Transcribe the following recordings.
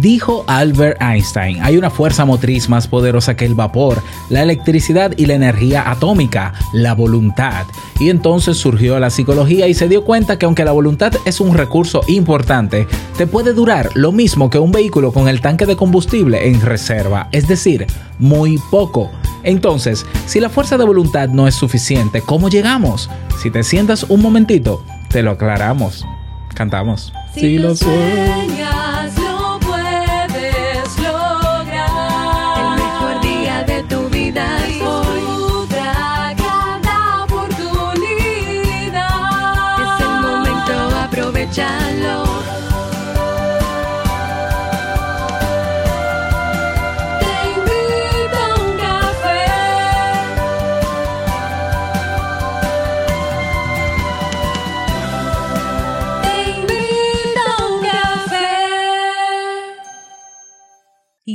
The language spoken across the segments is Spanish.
Dijo Albert Einstein, hay una fuerza motriz más poderosa que el vapor, la electricidad y la energía atómica, la voluntad. Y entonces surgió la psicología y se dio cuenta que aunque la voluntad es un recurso importante, te puede durar lo mismo que un vehículo con el tanque de combustible en reserva, es decir, muy poco. Entonces, si la fuerza de voluntad no es suficiente, ¿cómo llegamos? Si te sientas un momentito, te lo aclaramos. Cantamos. Si, lo sueñas,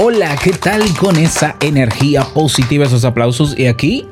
Hola, ¿qué tal con esa energía positiva, esos aplausos? Y aquí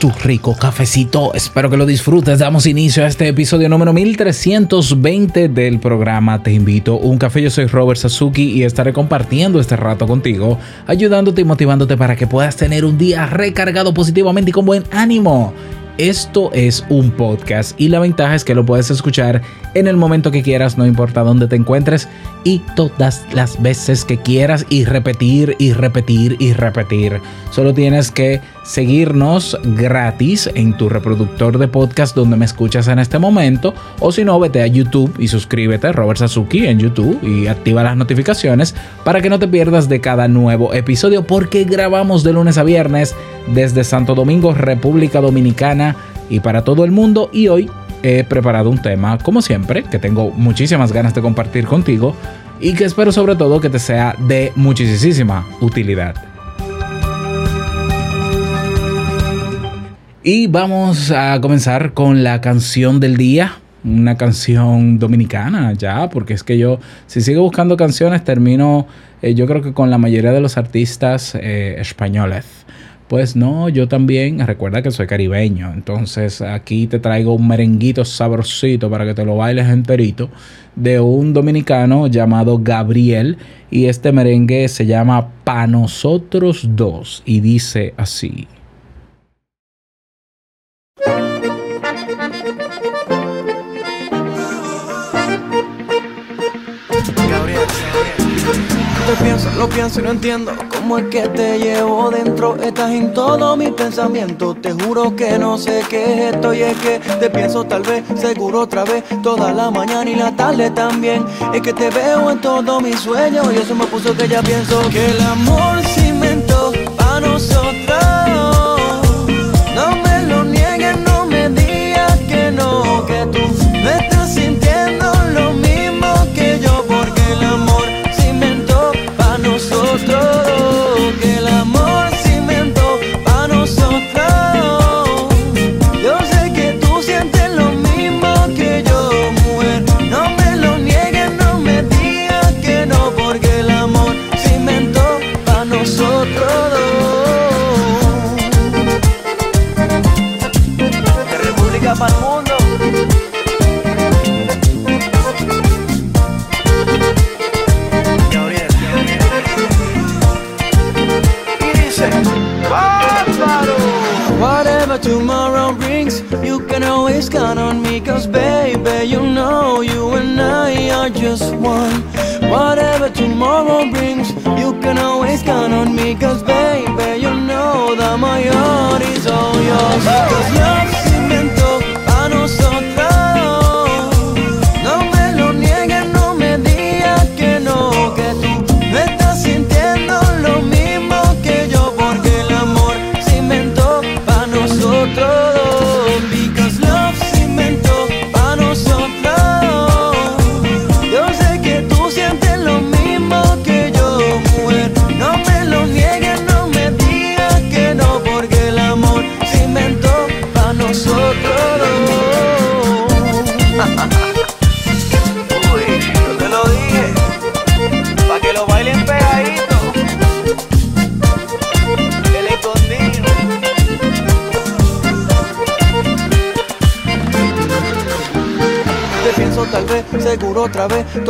tu rico cafecito. Espero que lo disfrutes. Damos inicio a este episodio número 1320 del programa Te invito a un café. Yo soy Robert Sasuki y estaré compartiendo este rato contigo, ayudándote y motivándote para que puedas tener un día recargado positivamente y con buen ánimo. Esto es un podcast y la ventaja es que lo puedes escuchar en el momento que quieras, no importa dónde te encuentres y todas las veces que quieras y repetir y repetir y repetir. Solo tienes que seguirnos gratis en tu reproductor de podcast donde me escuchas en este momento o si no, vete a YouTube y suscríbete Robert Sasuki en YouTube y activa las notificaciones para que no te pierdas de cada nuevo episodio porque grabamos de lunes a viernes desde Santo Domingo, República Dominicana y para todo el mundo y hoy he preparado un tema como siempre que tengo muchísimas ganas de compartir contigo y que espero sobre todo que te sea de muchísima utilidad. Y vamos a comenzar con la canción del día. Una canción dominicana ya, porque es que yo, si sigo buscando canciones, termino, eh, yo creo que con la mayoría de los artistas eh, españoles. Pues no, yo también, recuerda que soy caribeño, entonces aquí te traigo un merenguito sabrosito para que te lo bailes enterito de un dominicano llamado Gabriel y este merengue se llama Pa Nosotros Dos y dice así. Te pienso, lo pienso y no entiendo cómo es que te llevo dentro. Estás en todo mi pensamiento. Te juro que no sé qué es esto y es que te pienso tal vez, seguro otra vez, toda la mañana y la tarde también. Es que te veo en todos mis sueños y eso me puso que ya pienso que el amor se inventó para nosotros.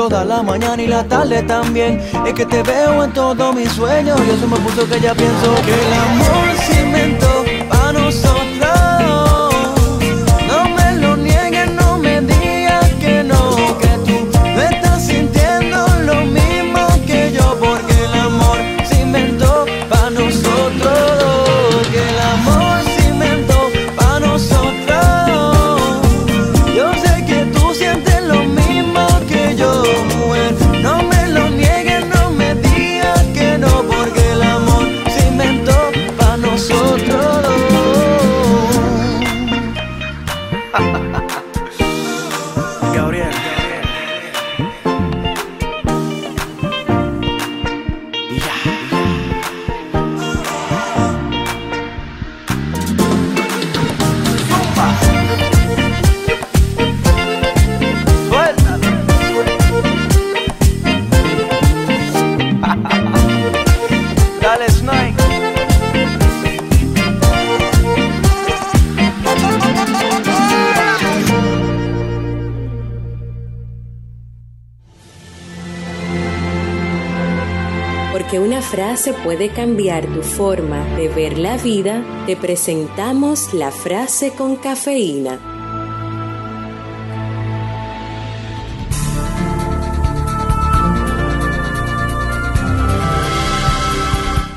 Toda la mañana y la tarde también. Es que te veo en todos mis sueños y eso me puso que ya pienso que el amor se inventó para nosotros. No me lo niegues, no me digas que no, que tú no estás sintiendo lo mismo que yo, porque el amor se inventó para nosotros. Frase puede cambiar tu forma de ver la vida, te presentamos la frase con cafeína.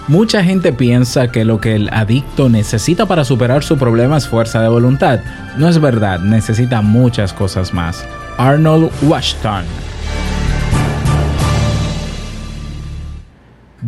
Mucha gente piensa que lo que el adicto necesita para superar su problema es fuerza de voluntad. No es verdad, necesita muchas cosas más. Arnold Washington.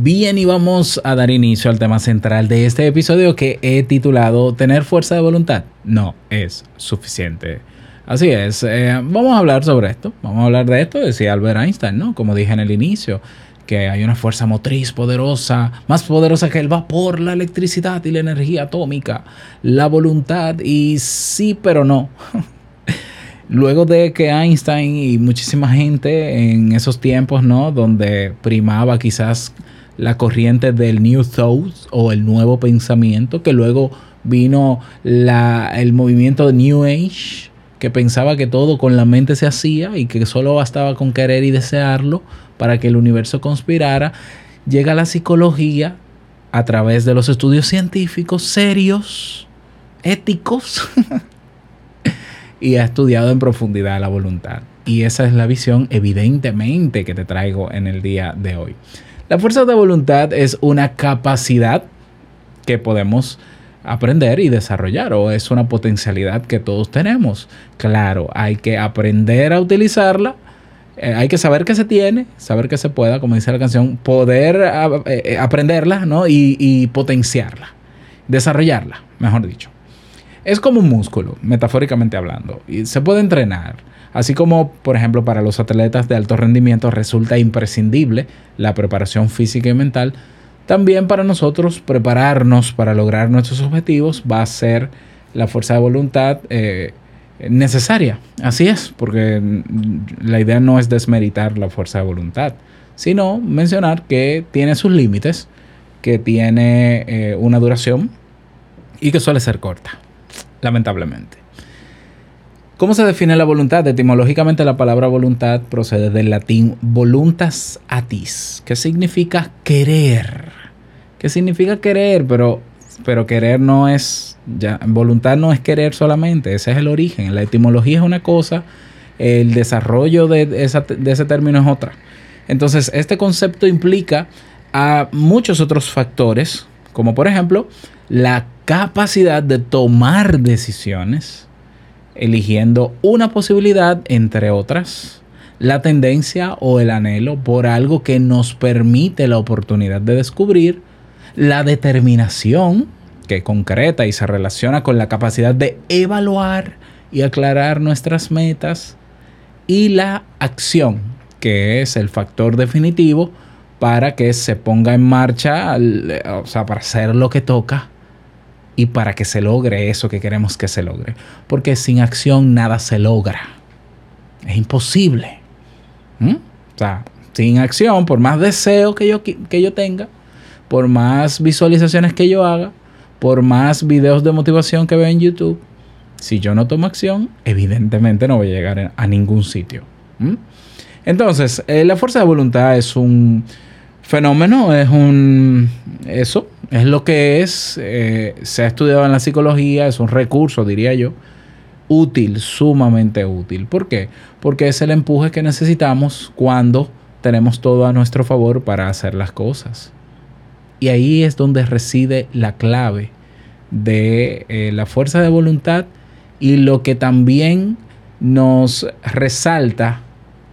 Bien, y vamos a dar inicio al tema central de este episodio que he titulado ¿Tener fuerza de voluntad? No es suficiente. Así es, eh, vamos a hablar sobre esto, vamos a hablar de esto, decía Albert Einstein, ¿no? Como dije en el inicio, que hay una fuerza motriz poderosa, más poderosa que el vapor, la electricidad y la energía atómica, la voluntad, y sí, pero no. Luego de que Einstein y muchísima gente en esos tiempos, ¿no? Donde primaba quizás la corriente del New Thought o el nuevo pensamiento, que luego vino la, el movimiento de New Age, que pensaba que todo con la mente se hacía y que solo bastaba con querer y desearlo para que el universo conspirara, llega la psicología a través de los estudios científicos serios, éticos, y ha estudiado en profundidad la voluntad. Y esa es la visión evidentemente que te traigo en el día de hoy. La fuerza de voluntad es una capacidad que podemos aprender y desarrollar o es una potencialidad que todos tenemos. Claro, hay que aprender a utilizarla. eh, hay que saber que se tiene, saber que se pueda, como dice la canción, poder a- eh, aprenderla ¿no? y, y potenciarla, desarrollarla, mejor dicho. Es como un músculo, metafóricamente hablando, y se puede entrenar. Así como, por ejemplo, para los atletas de alto rendimiento resulta imprescindible la preparación física y mental, también para nosotros prepararnos para lograr nuestros objetivos va a ser la fuerza de voluntad eh, necesaria. Así es, porque la idea no es desmeritar la fuerza de voluntad, sino mencionar que tiene sus límites, que tiene eh, una duración y que suele ser corta, lamentablemente. ¿Cómo se define la voluntad? Etimológicamente la palabra voluntad procede del latín voluntas atis, que significa querer. ¿Qué significa querer? Pero, pero querer no es, ya, voluntad no es querer solamente, ese es el origen. La etimología es una cosa, el desarrollo de, esa- de ese término es otra. Entonces, este concepto implica a muchos otros factores, como por ejemplo la capacidad de tomar decisiones, eligiendo una posibilidad entre otras, la tendencia o el anhelo por algo que nos permite la oportunidad de descubrir, la determinación que concreta y se relaciona con la capacidad de evaluar y aclarar nuestras metas, y la acción, que es el factor definitivo para que se ponga en marcha, o sea, para hacer lo que toca y para que se logre eso que queremos que se logre. Porque sin acción nada se logra. Es imposible. ¿Mm? O sea, sin acción, por más deseo que yo, que yo tenga, por más visualizaciones que yo haga, por más videos de motivación que vea en YouTube, si yo no tomo acción, evidentemente no voy a llegar a ningún sitio. ¿Mm? Entonces, eh, la fuerza de voluntad es un fenómeno, es un... Eso, es lo que es, eh, se ha estudiado en la psicología, es un recurso, diría yo, útil, sumamente útil. ¿Por qué? Porque es el empuje que necesitamos cuando tenemos todo a nuestro favor para hacer las cosas. Y ahí es donde reside la clave de eh, la fuerza de voluntad y lo que también nos resalta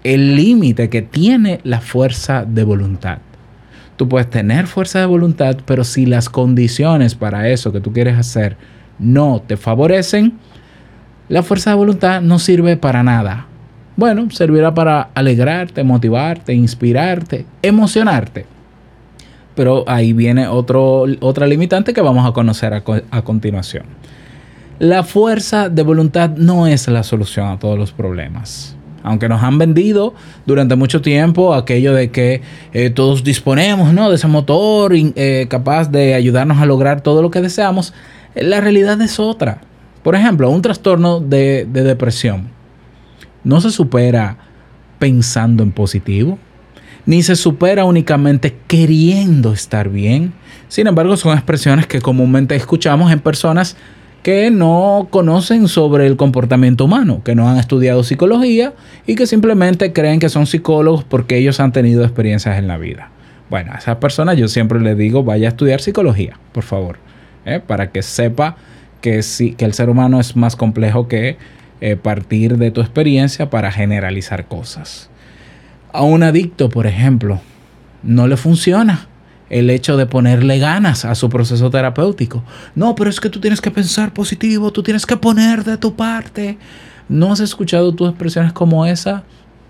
el límite que tiene la fuerza de voluntad. Tú puedes tener fuerza de voluntad, pero si las condiciones para eso que tú quieres hacer no te favorecen, la fuerza de voluntad no sirve para nada. Bueno, servirá para alegrarte, motivarte, inspirarte, emocionarte. Pero ahí viene otro, otra limitante que vamos a conocer a, co- a continuación. La fuerza de voluntad no es la solución a todos los problemas. Aunque nos han vendido durante mucho tiempo aquello de que eh, todos disponemos ¿no? de ese motor eh, capaz de ayudarnos a lograr todo lo que deseamos, eh, la realidad es otra. Por ejemplo, un trastorno de, de depresión no se supera pensando en positivo, ni se supera únicamente queriendo estar bien. Sin embargo, son expresiones que comúnmente escuchamos en personas que no conocen sobre el comportamiento humano, que no han estudiado psicología y que simplemente creen que son psicólogos porque ellos han tenido experiencias en la vida. Bueno, a esas personas yo siempre les digo, vaya a estudiar psicología, por favor, ¿eh? para que sepa que, sí, que el ser humano es más complejo que eh, partir de tu experiencia para generalizar cosas. A un adicto, por ejemplo, no le funciona el hecho de ponerle ganas a su proceso terapéutico. No, pero es que tú tienes que pensar positivo, tú tienes que poner de tu parte. ¿No has escuchado tus expresiones como esa?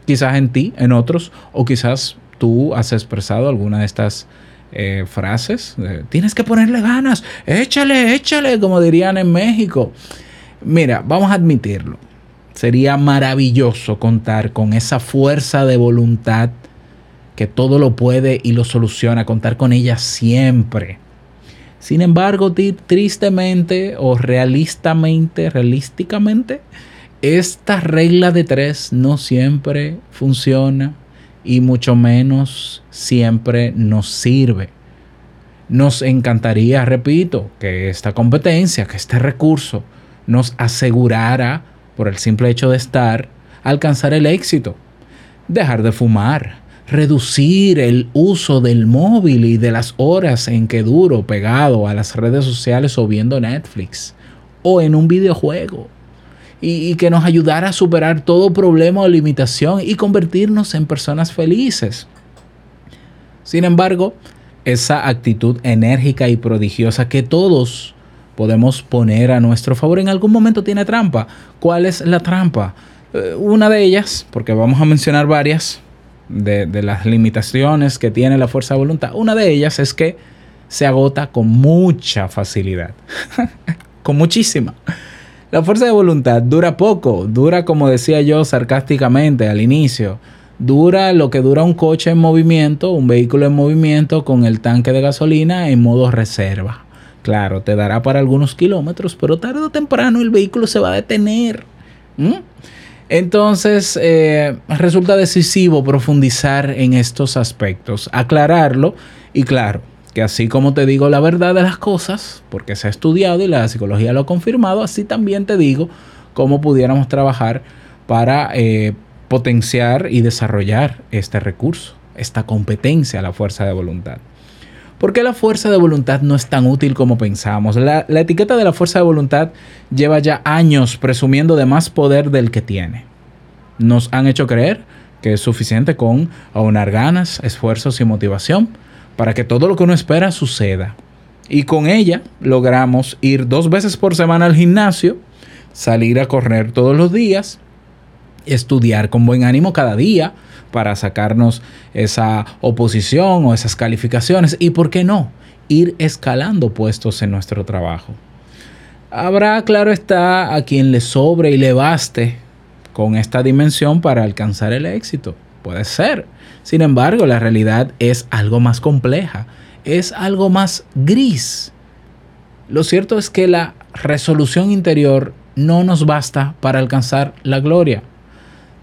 Quizás en ti, en otros, o quizás tú has expresado alguna de estas eh, frases. Tienes que ponerle ganas, échale, échale, como dirían en México. Mira, vamos a admitirlo. Sería maravilloso contar con esa fuerza de voluntad que todo lo puede y lo soluciona, contar con ella siempre. Sin embargo, tristemente o realistamente, realísticamente, esta regla de tres no siempre funciona y mucho menos siempre nos sirve. Nos encantaría, repito, que esta competencia, que este recurso nos asegurara, por el simple hecho de estar, alcanzar el éxito. Dejar de fumar, reducir el uso del móvil y de las horas en que duro pegado a las redes sociales o viendo Netflix o en un videojuego. Y, que nos ayudara a superar todo problema o limitación y convertirnos en personas felices. Sin embargo, esa actitud enérgica y prodigiosa que todos podemos poner a nuestro favor en algún momento tiene trampa. ¿Cuál es la trampa? Eh, una de ellas, porque vamos a mencionar varias de, las limitaciones que tiene la fuerza de voluntad, una de ellas es que se agota con mucha facilidad, con muchísima. La fuerza de voluntad dura poco, dura como decía yo sarcásticamente al inicio, dura lo que dura un coche en movimiento, un vehículo en movimiento con el tanque de gasolina en modo reserva. Claro, te dará para algunos kilómetros, pero tarde o temprano el vehículo se va a detener. Entonces, eh, resulta decisivo profundizar en estos aspectos, aclararlo y claro, que así como te digo la verdad de las cosas, porque se ha estudiado y la psicología lo ha confirmado, así también te digo cómo pudiéramos trabajar para eh, potenciar y desarrollar este recurso, esta competencia, la fuerza de voluntad. ¿Por qué la fuerza de voluntad no es tan útil como pensamos? La, etiqueta de la fuerza de voluntad lleva ya años presumiendo de más poder del que tiene. Nos han hecho creer que es suficiente con aunar ganas, esfuerzos y motivación para que todo lo que uno espera suceda. Y con ella logramos ir dos veces por semana al gimnasio, salir a correr todos los días, estudiar con buen ánimo cada día, para sacarnos esa oposición o esas calificaciones y, ¿por qué no?, ir escalando puestos en nuestro trabajo. Habrá, claro está, a quien le sobre y le baste con esta dimensión para alcanzar el éxito. Puede ser. Sin embargo, la realidad es algo más compleja, es algo más gris. Lo cierto es que la resolución interior no nos basta para alcanzar la gloria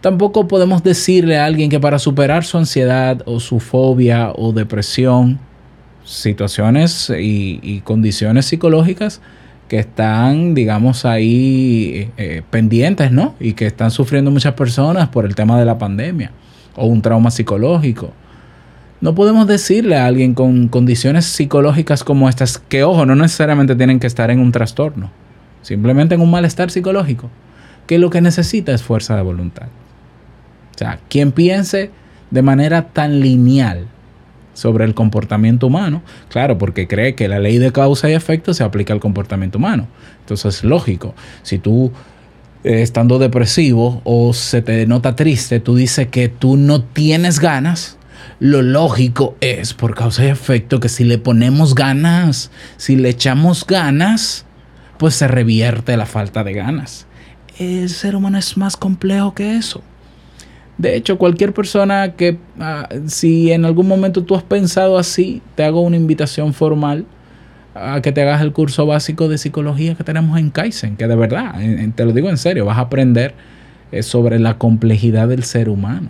Tampoco podemos decirle a alguien que para superar su ansiedad o su fobia o depresión, situaciones y, condiciones psicológicas que están, digamos, ahí eh, pendientes, ¿no? Y que están sufriendo muchas personas por el tema de la pandemia o un trauma psicológico. No podemos decirle a alguien con condiciones psicológicas como estas, que ojo, no necesariamente tienen que estar en un trastorno, simplemente en un malestar psicológico, que lo que necesita es fuerza de voluntad. Quien piense de manera tan lineal sobre el comportamiento humano, claro, porque cree que la ley de causa y efecto se aplica al comportamiento humano. Entonces es lógico, si tú eh, estando depresivo o se te nota triste, tú dices que tú no tienes ganas, lo lógico es por causa y efecto que si le ponemos ganas, si le echamos ganas, pues se revierte la falta de ganas. El ser humano es más complejo que eso. De hecho, cualquier persona que, ah, si en algún momento tú has pensado así, te hago una invitación formal a que te hagas el curso básico de psicología que tenemos en Kaizen, que de verdad, te lo digo en serio, vas a aprender eh, sobre la complejidad del ser humano.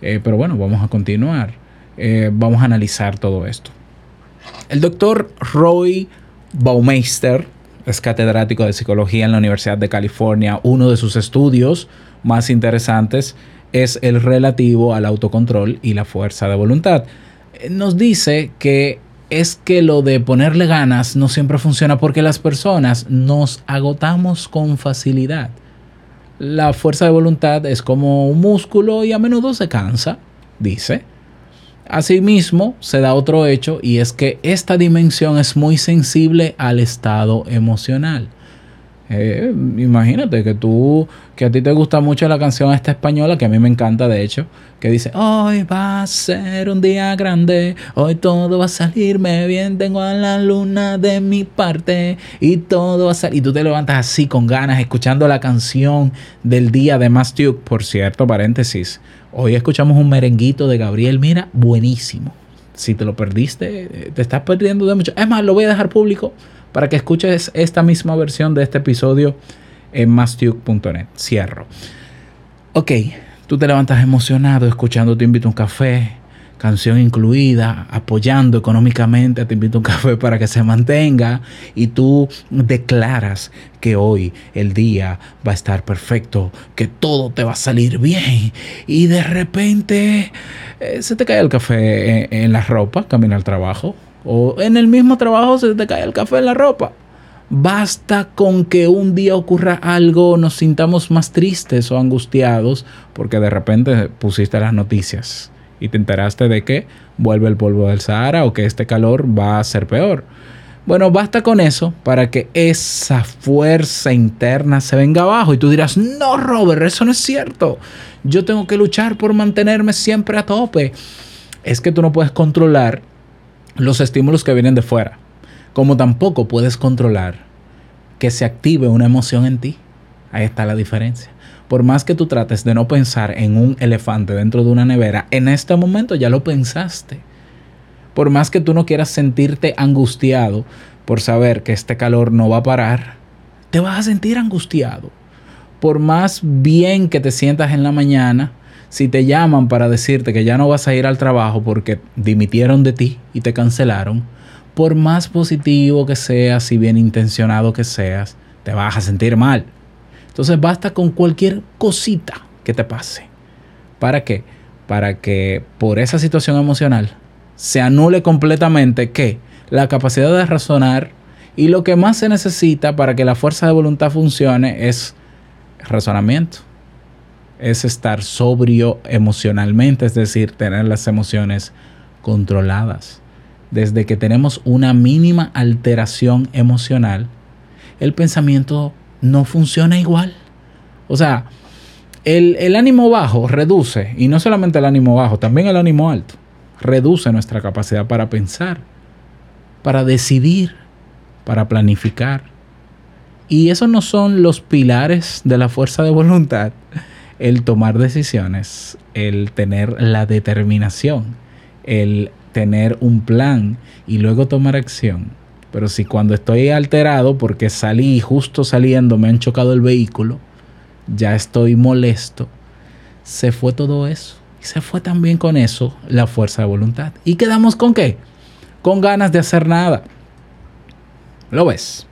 Eh, pero bueno, vamos a continuar. Eh, vamos a analizar todo esto. El doctor Roy Baumeister es catedrático de psicología en la Universidad de California. Uno de sus estudios más interesantes es el relativo al autocontrol y la fuerza de voluntad. Eh, Nos dice que es que lo de ponerle ganas no siempre funciona porque las personas nos agotamos con facilidad. La fuerza de voluntad es como un músculo y a menudo se cansa, dice. Asimismo, se da otro hecho y es que esta dimensión es muy sensible al estado emocional. Eh, imagínate que tú, que a ti te gusta mucho la canción esta española, que a mí me encanta de hecho, que dice, hoy va a ser un día grande, hoy todo va a salirme bien, tengo a la luna de mi parte y todo va a salir. Y tú te levantas así con ganas, escuchando la canción del día de Mass Duke, por cierto, paréntesis. Hoy escuchamos un merenguito de Gabriel, mira, buenísimo. Si te lo perdiste, eh, te estás perdiendo de mucho. Es más, lo voy a dejar público para que escuches esta misma versión de este episodio en mastuke.net. Cierro. Ok, tú te levantas emocionado escuchando Te invito a un café, canción incluida, apoyando económicamente a Te invito a un café para que se mantenga y tú declaras que hoy el día va a estar perfecto, que todo te va a salir bien y de repente eh, se te cae el café en, en la ropa, camina al trabajo o en el mismo trabajo se te cae el café en la ropa. Basta con que un día ocurra algo, nos sintamos más tristes o angustiados porque de repente pusiste las noticias y te enteraste de que vuelve el polvo del Sahara o que este calor va a ser peor. Bueno, basta con eso para que esa fuerza interna se venga abajo y tú dirás, no, Robert, eso no es cierto. Yo tengo que luchar por mantenerme siempre a tope. Es que tú no puedes controlar los estímulos que vienen de fuera, como tampoco puedes controlar que se active una emoción en ti. Ahí está la diferencia. Por más que tú trates de no pensar en un elefante dentro de una nevera, en este momento ya lo pensaste. Por más que tú no quieras sentirte angustiado por saber que este calor no va a parar, te vas a sentir angustiado. Por más bien que te sientas en la mañana, si te llaman para decirte que ya no vas a ir al trabajo porque dimitieron de ti y te cancelaron, por más positivo que seas y bien intencionado que seas, te vas a sentir mal. Entonces basta con cualquier cosita que te pase. ¿Para qué? Para que por esa situación emocional se anule completamente que la capacidad de razonar y lo que más se necesita para que la fuerza de voluntad funcione es razonamiento. Es estar sobrio emocionalmente, es decir, tener las emociones controladas. Desde que tenemos una mínima alteración emocional, el pensamiento no funciona igual. O sea, el, el ánimo bajo reduce, y no solamente el ánimo bajo, también el ánimo alto, reduce nuestra capacidad para pensar, para decidir, para planificar. Y esos no son los pilares de la fuerza de voluntad. El tomar decisiones, el tener la determinación, el tener un plan y luego tomar acción. Pero si cuando estoy alterado porque salí justo saliendo me han chocado el vehículo, ya estoy molesto, se fue todo eso. Y se fue también con eso la fuerza de voluntad. ¿Y quedamos con qué? Con ganas de hacer nada. ¿Lo ves?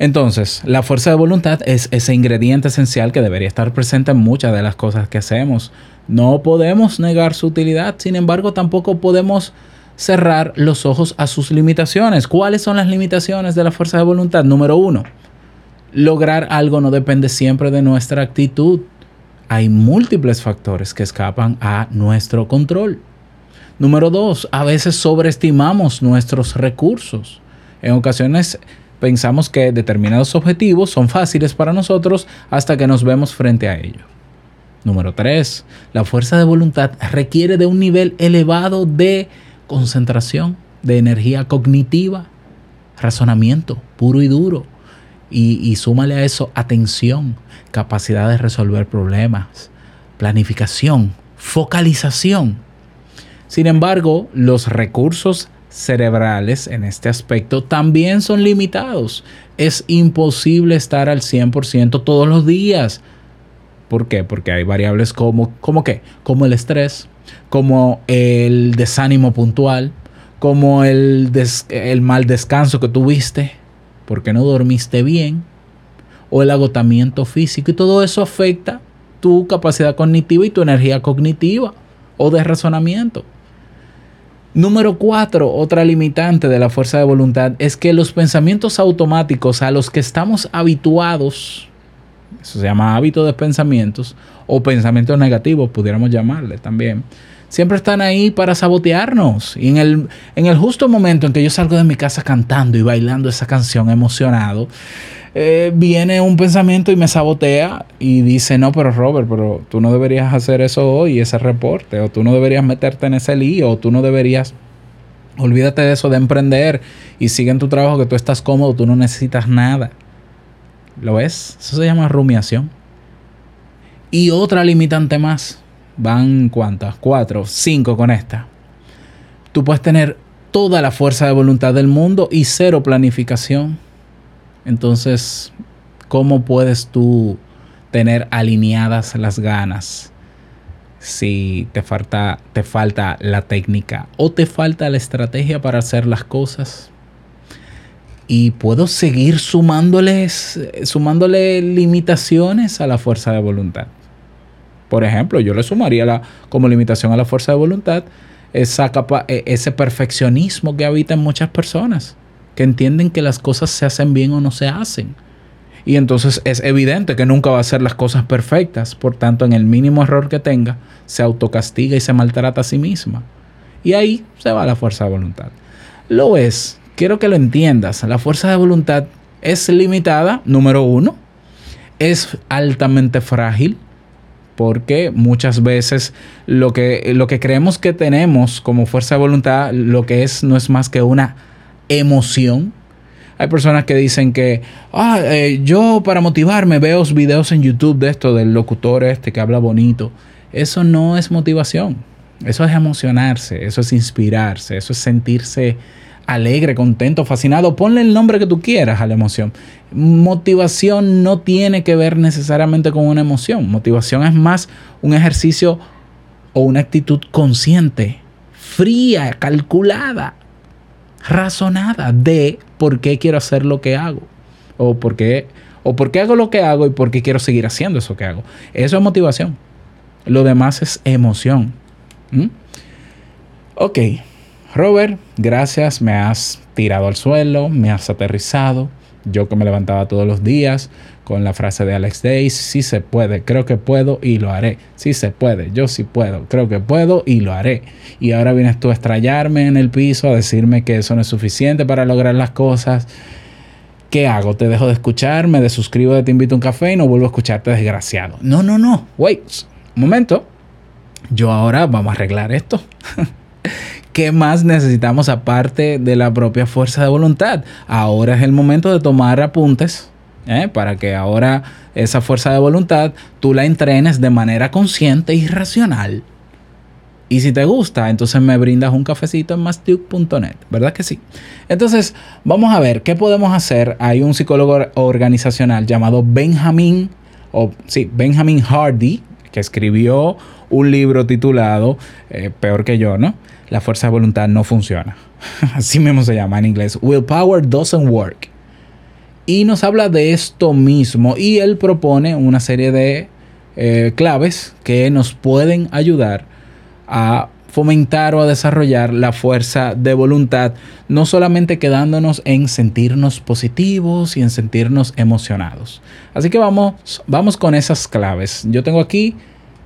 Entonces, la fuerza de voluntad es ese ingrediente esencial que debería estar presente en muchas de las cosas que hacemos. No podemos negar su utilidad, sin embargo, tampoco podemos cerrar los ojos a sus limitaciones. ¿Cuáles son las limitaciones de la fuerza de voluntad? Número uno, lograr algo no depende siempre de nuestra actitud. Hay múltiples factores que escapan a nuestro control. Número dos, a veces sobreestimamos nuestros recursos. En ocasiones pensamos que determinados objetivos son fáciles para nosotros hasta que nos vemos frente a ellos. Número 3. La fuerza de voluntad requiere de un nivel elevado de concentración, de energía cognitiva, razonamiento puro y duro. Y, y súmale a eso atención, capacidad de resolver problemas, planificación, focalización. Sin embargo, los recursos cerebrales en este aspecto también son limitados. Es imposible estar al 100% todos los días. ¿Por qué? Porque hay variables como, ¿como qué? Como el estrés, como el desánimo puntual, como el, el mal descanso que tuviste, porque no dormiste bien, o el agotamiento físico. Y todo eso afecta tu capacidad cognitiva y tu energía cognitiva o de razonamiento. Número cuatro, otra limitante de la fuerza de voluntad es que los pensamientos automáticos a los que estamos habituados, eso se llama hábito de pensamientos, o pensamientos negativos, pudiéramos llamarle también, siempre están ahí para sabotearnos. Y en el, en el justo momento en que yo salgo de mi casa cantando y bailando esa canción emocionado, eh, viene un pensamiento y me sabotea y dice, no, pero Robert, pero tú no deberías hacer eso hoy, ese reporte, o tú no deberías meterte en ese lío, o tú no deberías, olvídate de eso de emprender y sigue en tu trabajo que tú estás cómodo, tú no necesitas nada. ¿Lo ves? Eso se llama rumiación. Y otra limitante más. Van cuántas? Cuatro, cinco con esta. Tú puedes tener toda la fuerza de voluntad del mundo y cero planificación. Entonces, ¿cómo puedes tú tener alineadas las ganas si te falta, te falta la técnica o te falta la estrategia para hacer las cosas? Y puedo seguir sumándoles, sumándole limitaciones a la fuerza de voluntad. Por ejemplo, yo le sumaría la, como limitación a la fuerza de voluntad esa capa- e- ese perfeccionismo que habita en muchas personas, que entienden que las cosas se hacen bien o no se hacen. Y entonces es evidente que nunca va a hacer las cosas perfectas, por tanto en el mínimo error que tenga, se autocastiga y se maltrata a sí misma. Y ahí se va la fuerza de voluntad. Lo es, quiero que lo entiendas, la fuerza de voluntad es limitada, número uno, es altamente frágil, porque muchas veces lo que, lo que creemos que tenemos como fuerza de voluntad, lo que es no es más que una emoción. Hay personas que dicen que, ah, eh, yo para motivarme veo videos en YouTube de esto, del locutor este que habla bonito. Eso no es motivación. Eso es emocionarse, eso es inspirarse, eso es sentirse alegre, contento, fascinado. Ponle el nombre que tú quieras a la emoción. Motivación no tiene que ver necesariamente con una emoción. Motivación es más un ejercicio o una actitud consciente, fría, calculada, razonada de por qué quiero hacer lo que hago. O por qué, o por qué hago lo que hago y por qué quiero seguir haciendo eso que hago. Eso es motivación. Lo demás es emoción. ¿Mm? Ok, Robert, gracias. Me has tirado al suelo, me has aterrizado. Yo que me levantaba todos los días con la frase de Alex Days, sí se puede, creo que puedo y lo haré. Sí se puede, yo sí puedo, creo que puedo y lo haré. Y ahora vienes tú a estrellarme en el piso, a decirme que eso no es suficiente para lograr las cosas. ¿Qué hago? ¿Te dejo de escuchar? ¿Me desuscribo de Te Invito a un Café y no vuelvo a escucharte desgraciado? No, no, no. Wait, un momento. Yo ahora vamos a arreglar esto. ¿Qué más necesitamos aparte de la propia fuerza de voluntad? Ahora es el momento de tomar apuntes ¿eh? para que ahora esa fuerza de voluntad tú la entrenes de manera consciente y racional. Y si te gusta, entonces me brindas un cafecito en mastuke.net, ¿verdad que sí? Entonces, vamos a ver qué podemos hacer. Hay un psicólogo organizacional llamado Benjamin, o sí, Benjamin Hardy, que escribió un libro titulado, eh, peor que yo, ¿no? La fuerza de voluntad no funciona. Así mismo se llama en inglés. Willpower doesn't work. Y nos habla de esto mismo y él propone una serie de eh, claves que nos pueden ayudar a fomentar o a desarrollar la fuerza de voluntad, no solamente quedándonos en sentirnos positivos y en sentirnos emocionados. Así que vamos, vamos con esas claves. Yo tengo aquí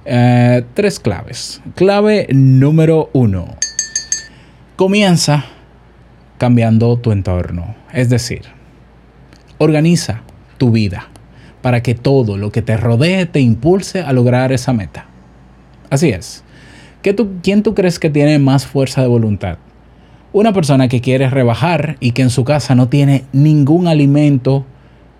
eh, tres claves. Clave número uno. Comienza cambiando tu entorno. Es decir, organiza tu vida para que todo lo que te rodee te impulse a lograr esa meta. Así es. ¿Qué tú, ¿Quién tú crees que tiene más fuerza de voluntad? Una persona que quiere rebajar y que en su casa no tiene ningún alimento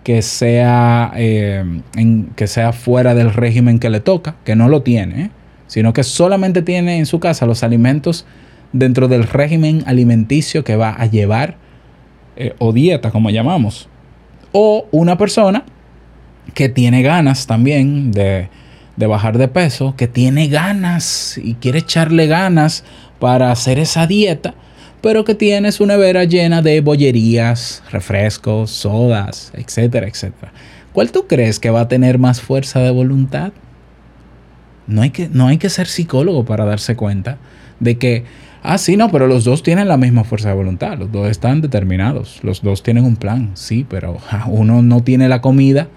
que sea, eh, en- que sea fuera del régimen que le toca, que no lo tiene, sino que solamente tiene en su casa los alimentos dentro del régimen alimenticio que va a llevar, eh, o dieta como llamamos. O una persona que tiene ganas también de, de bajar de peso, que tiene ganas y quiere echarle ganas para hacer esa dieta, pero que tiene su nevera llena de bollerías, refrescos, sodas, etcétera, etcétera. ¿Cuál tú crees que va a tener más fuerza de voluntad? No hay que, no hay que ser psicólogo para darse cuenta de que, ah, sí, no, pero los dos tienen la misma fuerza de voluntad, los dos están determinados, los dos tienen un plan, sí, pero uno no tiene la comida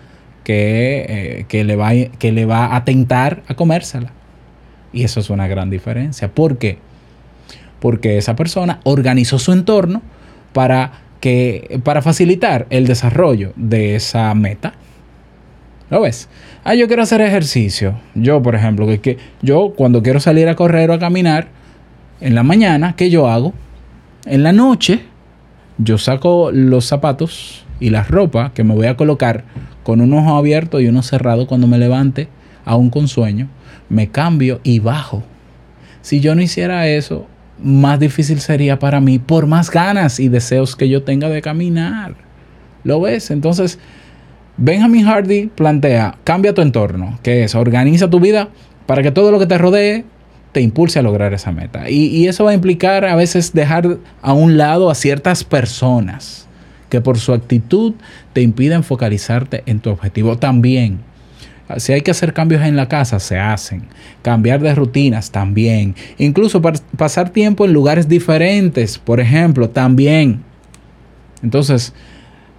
que, eh, que, le va, que le va a tentar a comérsela. Y eso es una gran diferencia. ¿Por qué? Porque esa persona organizó su entorno para, que, para facilitar el desarrollo de esa meta. ¿Lo ves? Ah, yo quiero hacer ejercicio. Yo, por ejemplo, que, que yo cuando quiero salir a correr o a caminar, en la mañana, ¿qué yo hago? En la noche, yo saco los zapatos y la ropa que me voy a colocar con un ojo abierto y uno cerrado cuando me levante, aún con sueño, me cambio y bajo. Si yo no hiciera eso, más difícil sería para mí por más ganas y deseos que yo tenga de caminar. ¿Lo ves? Entonces, Benjamin Hardy plantea, cambia tu entorno, que es, organiza tu vida para que todo lo que te rodee te impulse a lograr esa meta. Y, y eso va a implicar a veces dejar a un lado a ciertas personas que por su actitud te impiden focalizarte en tu objetivo también. Si hay que hacer cambios en la casa, se hacen. Cambiar de rutinas también. Incluso pasar tiempo en lugares diferentes, por ejemplo, también. Entonces,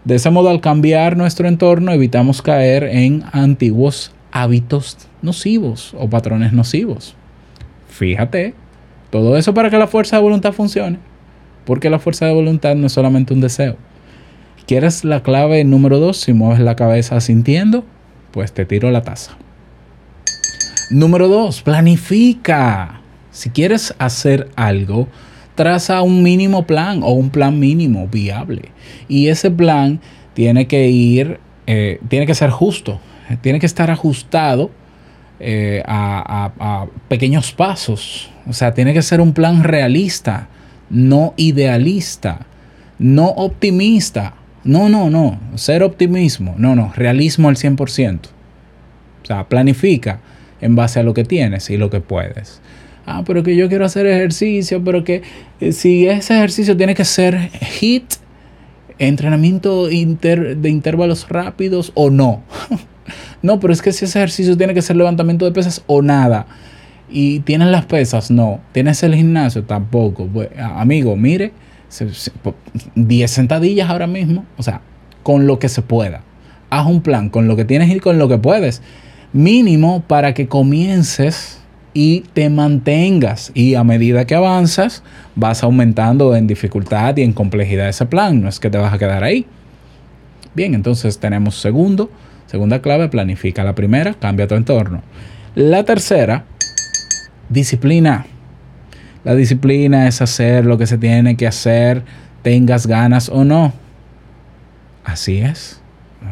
de ese modo, al cambiar nuestro entorno, evitamos caer en antiguos hábitos nocivos o patrones nocivos. Fíjate, todo eso para que la fuerza de voluntad funcione. Porque la fuerza de voluntad no es solamente un deseo. ¿Quieres la clave número dos? Si mueves la cabeza sintiendo, pues te tiro la taza. Número dos, planifica. Si quieres hacer algo, traza un mínimo plan o un plan mínimo viable. Y ese plan tiene que ir, eh, tiene que ser justo, eh, tiene que estar ajustado eh, a- a pequeños pasos. O sea, tiene que ser un plan realista, no idealista, no optimista. No, no, no. Ser optimismo. No, no. Realismo al 100%. O sea, planifica en base a lo que tienes y lo que puedes. Ah, pero que yo quiero hacer ejercicio, pero que eh, si ese ejercicio tiene que ser HIT, entrenamiento de intervalos rápidos o no. no, pero es que si ese ejercicio tiene que ser levantamiento de pesas o nada. Y tienes las pesas, no. Tienes el gimnasio, tampoco. Amigo, mire, 10 sentadillas ahora mismo. O sea, con lo que se pueda. Haz un plan con lo que tienes y con lo que puedes. Mínimo para que comiences y te mantengas. Y a medida que avanzas, vas aumentando en dificultad y en complejidad ese plan. No es que te vas a quedar ahí. Bien, entonces tenemos segundo, segunda clave, planifica. La primera, cambia tu entorno. La tercera, disciplina. La disciplina es hacer lo que se tiene que hacer, tengas ganas o no. Así es.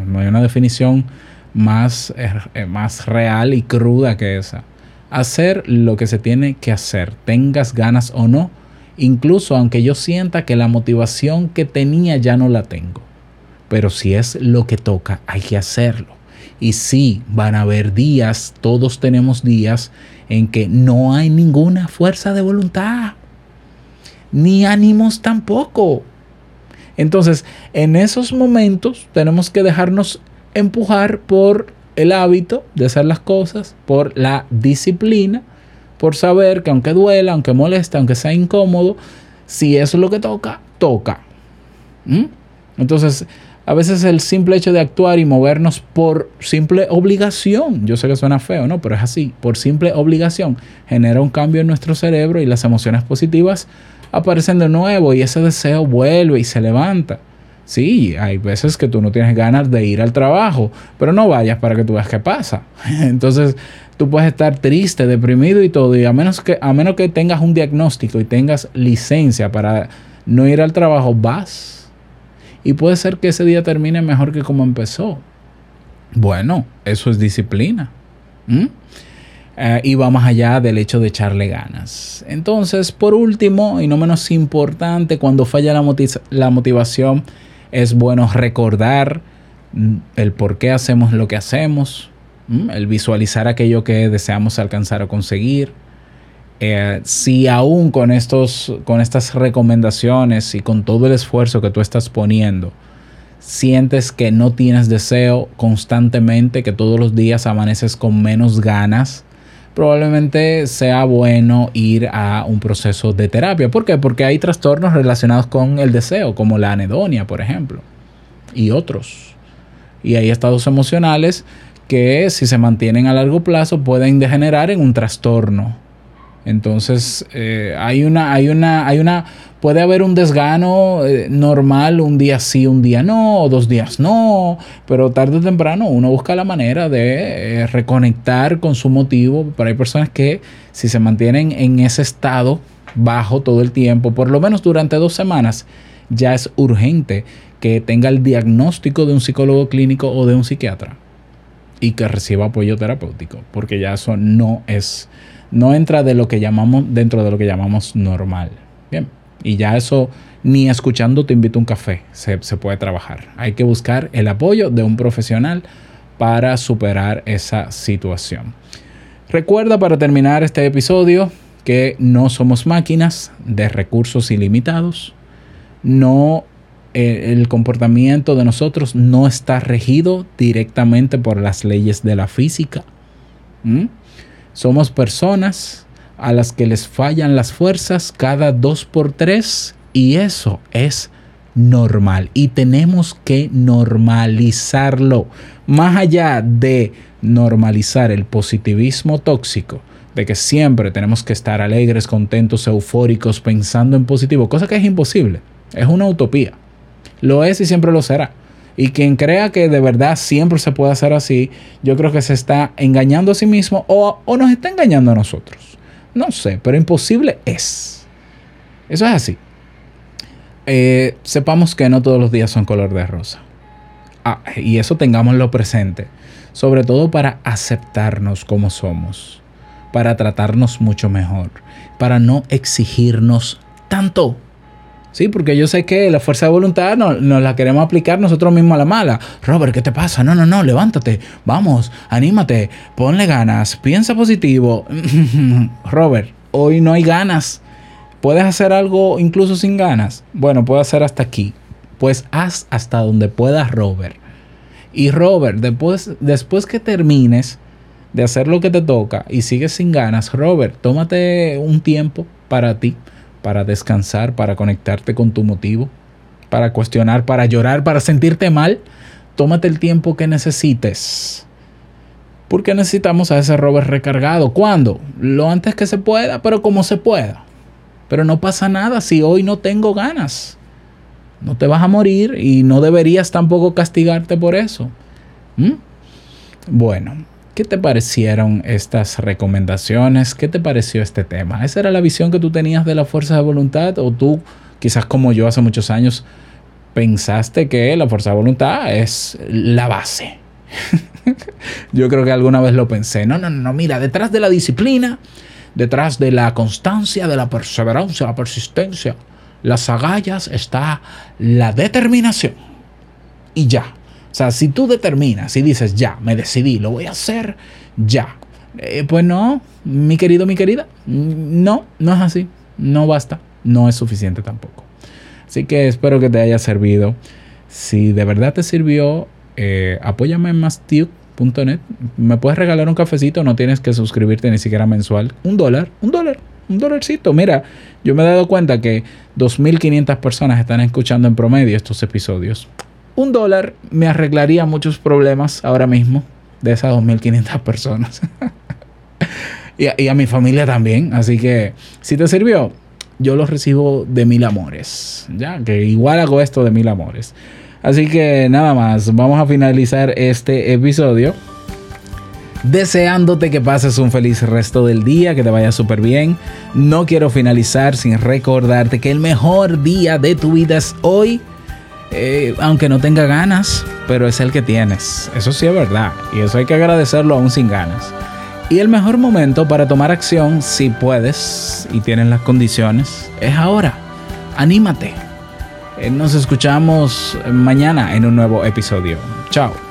No hay una definición más, eh, más real y cruda que esa. Hacer lo que se tiene que hacer, tengas ganas o no, incluso aunque yo sienta que la motivación que tenía ya no la tengo. Pero si es lo que toca, hay que hacerlo. Y sí, van a haber días, todos tenemos días en que no hay ninguna fuerza de voluntad, ni ánimos tampoco. Entonces, en esos momentos tenemos que dejarnos empujar por el hábito de hacer las cosas, por la disciplina, por saber que aunque duela, aunque moleste, aunque sea incómodo, si eso es lo que toca, toca. ¿Mm? Entonces, a veces el simple hecho de actuar y movernos por simple obligación, yo sé que suena feo, ¿no? Pero es así, por simple obligación, genera un cambio en nuestro cerebro y las emociones positivas aparecen de nuevo y ese deseo vuelve y se levanta. Sí, hay veces que tú no tienes ganas de ir al trabajo, pero no vayas para que tú veas qué pasa. Entonces, tú puedes estar triste, deprimido y todo, y a menos que, a menos que tengas un diagnóstico y tengas licencia para no ir al trabajo, vas. Y puede ser que ese día termine mejor que como empezó. Bueno, eso es disciplina. Eh, y va más allá del hecho de echarle ganas. Entonces, por último, y no menos importante, cuando falla la, la motivación, es bueno recordar mm, el por qué hacemos lo que hacemos, el visualizar aquello que deseamos alcanzar o conseguir. Eh, si aún con, estos, con estas recomendaciones y con todo el esfuerzo que tú estás poniendo, sientes que no tienes deseo constantemente, que todos los días amaneces con menos ganas, probablemente sea bueno ir a un proceso de terapia. ¿Por qué? Porque hay trastornos relacionados con el deseo, como la anedonia, por ejemplo, y otros. Y hay estados emocionales que si se mantienen a largo plazo pueden degenerar en un trastorno. Entonces, eh, hay una, hay una, hay una, puede haber un desgano eh, normal, un día sí, un día no, dos días no, pero tarde o temprano uno busca la manera de eh, reconectar con su motivo. Pero hay personas que si se mantienen en ese estado bajo todo el tiempo, por lo menos durante dos semanas, ya es urgente que tenga el diagnóstico de un psicólogo clínico o de un psiquiatra y que reciba apoyo terapéutico, porque ya eso no es no entra de lo que llamamos dentro de lo que llamamos normal. Bien, y ya eso ni escuchando te invito a un café se, puede trabajar. Hay que buscar el apoyo de un profesional para superar esa situación. Recuerda para terminar este episodio que no somos máquinas de recursos ilimitados. No eh, el comportamiento de nosotros no está regido directamente por las leyes de la física. ¿Mm? Somos personas a las que les fallan las fuerzas cada dos por tres y eso es normal y tenemos que normalizarlo. Más allá de normalizar el positivismo tóxico, de que siempre tenemos que estar alegres, contentos, eufóricos, pensando en positivo, cosa que es imposible, es una utopía. Lo es y siempre lo será. Y quien crea que de verdad siempre se puede hacer así, yo creo que se está engañando a sí mismo o, o nos está engañando a nosotros. No sé, pero imposible es. Eso es así. Eh, sepamos que no todos los días son color de rosa. Ah, y eso tengámoslo presente. Sobre todo para aceptarnos como somos. Para tratarnos mucho mejor. Para no exigirnos tanto. Sí, porque yo sé que la fuerza de voluntad nos, nos la queremos aplicar nosotros mismos a la mala. Robert, ¿qué te pasa? No, no, no, levántate. Vamos, anímate, ponle ganas, piensa positivo. Robert, hoy no hay ganas. ¿Puedes hacer algo incluso sin ganas? Bueno, puedo hacer hasta aquí. Pues haz hasta donde puedas, Robert. Y Robert, después, después que termines de hacer lo que te toca y sigues sin ganas, Robert, tómate un tiempo para ti para descansar, para conectarte con tu motivo, para cuestionar, para llorar, para sentirte mal. Tómate el tiempo que necesites. Porque necesitamos a ese Robert recargado. ¿Cuándo? Lo antes que se pueda, pero como se pueda. Pero no pasa nada si hoy no tengo ganas. No te vas a morir y no deberías tampoco castigarte por eso. ¿Mm? Bueno, ¿Qué te parecieron estas recomendaciones? ¿Qué te pareció este tema? ¿Esa era la visión que tú tenías de la fuerza de voluntad? ¿O tú, quizás como yo hace muchos años, pensaste que la fuerza de voluntad es la base? yo creo que alguna vez lo pensé. No, no, no, mira, detrás de la disciplina, detrás de la constancia, de la perseverancia, la persistencia, las agallas está la determinación. Y ya. Sea, si tú determinas y dices, ya, me decidí, lo voy a hacer, ya. Eh, pues no, mi querido, mi querida, no, no es así. No basta, no es suficiente tampoco. Así que espero que te haya servido. Si de verdad te sirvió, eh, apóyame en mastube.net. Me puedes regalar un cafecito, no tienes que suscribirte ni siquiera mensual. Un dólar, un dólar, un dólarcito. Mira, yo me he dado cuenta que 2.500 personas están escuchando en promedio estos episodios. Un dólar me arreglaría muchos problemas ahora mismo de esas 2.500 personas. y, a, y a mi familia también. Así que si te sirvió, yo lo recibo de mil amores. Ya, que igual hago esto de mil amores. Así que nada más, vamos a finalizar este episodio. Deseándote que pases un feliz resto del día, que te vaya súper bien. No quiero finalizar sin recordarte que el mejor día de tu vida es hoy. Eh, aunque no tenga ganas, pero es el que tienes. Eso sí es verdad. Y eso hay que agradecerlo aún sin ganas. Y el mejor momento para tomar acción, si puedes y tienes las condiciones, es ahora. Anímate. Eh, Nos escuchamos mañana en un nuevo episodio. Chao.